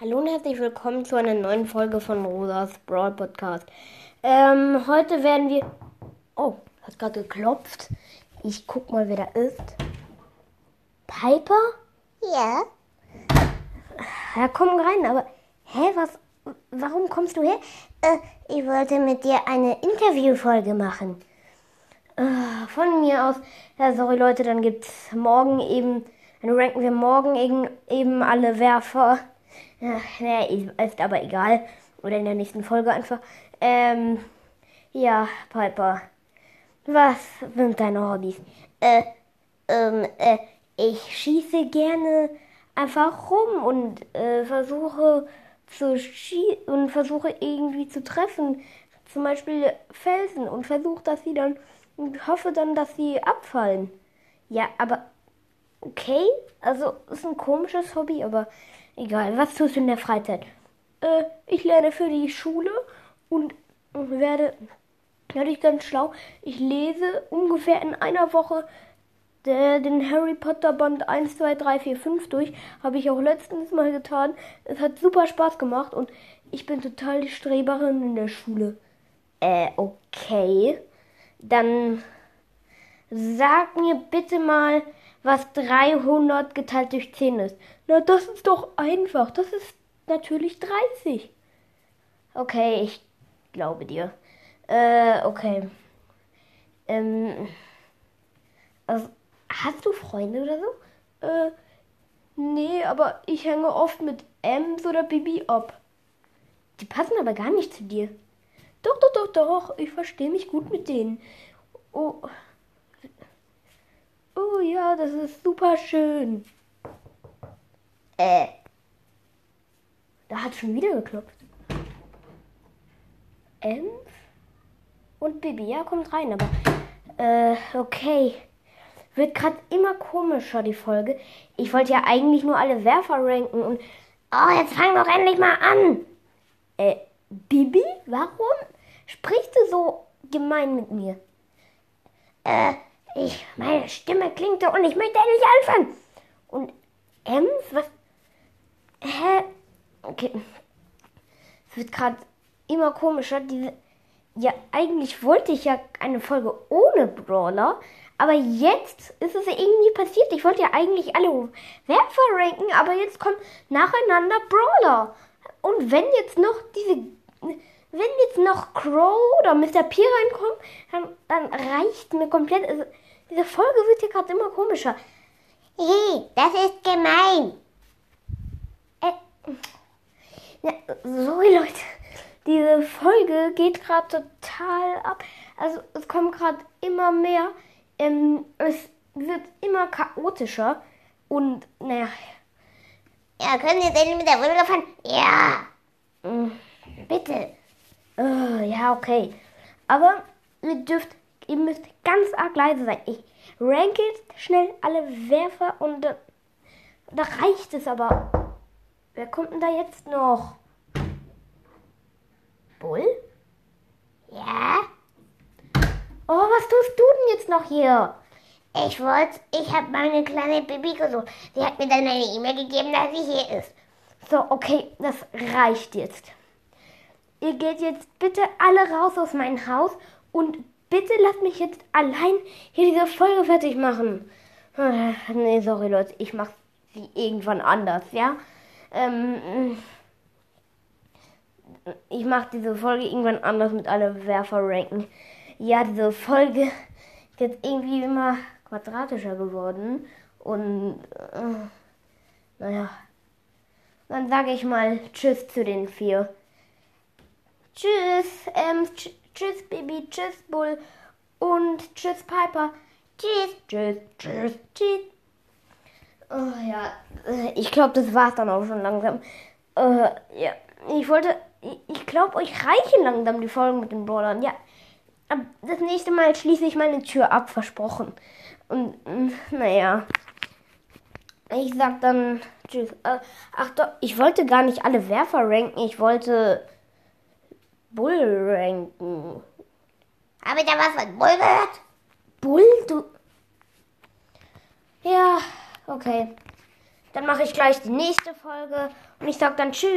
Hallo und herzlich willkommen zu einer neuen Folge von Rosas Brawl Podcast. Ähm, heute werden wir. Oh, hat gerade geklopft. Ich guck mal, wer da ist. Piper? Ja. Ja, komm rein, aber. Hä, was. Warum kommst du her? Äh, ich wollte mit dir eine Interviewfolge machen. Äh, von mir aus. Ja, sorry Leute, dann gibt's morgen eben. Dann ranken wir morgen eben, eben alle Werfer. Ja, ist aber egal. Oder in der nächsten Folge einfach. Ähm, ja, Piper. Was sind deine Hobbys? Äh, ähm, äh, ich schieße gerne einfach rum und äh, versuche zu schießen und versuche irgendwie zu treffen. Zum Beispiel Felsen und versuche, dass sie dann und hoffe dann, dass sie abfallen. Ja, aber okay, also ist ein komisches Hobby, aber Egal, was tust du in der Freizeit? Äh, ich lerne für die Schule und werde, ich ganz schlau. Ich lese ungefähr in einer Woche der, den Harry Potter Band 1, 2, 3, 4, 5 durch. Habe ich auch letztens mal getan. Es hat super Spaß gemacht und ich bin total die Streberin in der Schule. Äh, okay. Dann sag mir bitte mal, was 300 geteilt durch 10 ist. Na, das ist doch einfach. Das ist natürlich 30. Okay, ich glaube dir. Äh, okay. Ähm, also, hast du Freunde oder so? Äh, nee, aber ich hänge oft mit Ems oder Bibi ab. Die passen aber gar nicht zu dir. Doch, doch, doch, doch. Ich verstehe mich gut mit denen. Oh. Das ist super schön. Äh. Da hat schon wieder geklopft. Ems und Bibi, ja, kommt rein, aber äh, okay. Wird gerade immer komischer, die Folge. Ich wollte ja eigentlich nur alle Werfer ranken und. Oh, jetzt fang doch endlich mal an! Äh, Bibi, warum sprichst du so gemein mit mir? Äh, ich, meine Stimme klingt so und ich möchte endlich anfangen. Und Ems, was? Hä? Okay. Es wird gerade immer komischer. Diese. Ja, eigentlich wollte ich ja eine Folge ohne Brawler. Aber jetzt ist es irgendwie passiert. Ich wollte ja eigentlich alle Werfer ranken, aber jetzt kommen nacheinander Brawler. Und wenn jetzt noch diese. Wenn jetzt noch Crow oder Mr. P reinkommen, dann, dann reicht mir komplett. Also, diese Folge wird hier gerade immer komischer. Hey, das ist gemein. Äh, ja, sorry Leute, diese Folge geht gerade total ab. Also es kommt gerade immer mehr. Ähm, es wird immer chaotischer. Und naja. Ja, können Sie denn mit der Folge fahren? Ja. Mm, bitte. Uh, ja, okay. Aber ihr dürft Ihr müsst ganz arg leise sein. Ich ranke schnell alle Werfer und da, da reicht es aber. Wer kommt denn da jetzt noch? Bull? Ja? Oh, was tust du denn jetzt noch hier? Ich wollte, ich habe meine kleine Baby gesucht. Sie hat mir dann eine E-Mail gegeben, dass sie hier ist. So, okay, das reicht jetzt. Ihr geht jetzt bitte alle raus aus meinem Haus und bitte lasst mich jetzt allein hier diese Folge fertig machen. Nee, sorry Leute, ich mach sie irgendwann anders, ja? Ähm, ich mach diese Folge irgendwann anders mit alle Werfer ranken. Ja, diese Folge ist jetzt irgendwie immer quadratischer geworden und äh, naja. Dann sage ich mal Tschüss zu den vier. Tschüss, ähm, tsch Tschüss, Baby. Tschüss, Bull. Und tschüss, Piper. Tschüss, tschüss, tschüss, tschüss. Oh ja, äh, ich glaube, das war's dann auch schon langsam. Uh, ja, ich wollte, ich glaube, euch reichen langsam die Folgen mit den Brawlern. Ja, das nächste Mal schließe ich meine Tür ab, versprochen. Und, mm, naja. Ich sag dann tschüss. Äh, ach doch, ich wollte gar nicht alle Werfer ranken. Ich wollte Bull ranken. Habe ich da was von Bull gehört? Bull, du. Ja, okay. Dann mache ich gleich die nächste Folge Und ich sag dann Tschüss.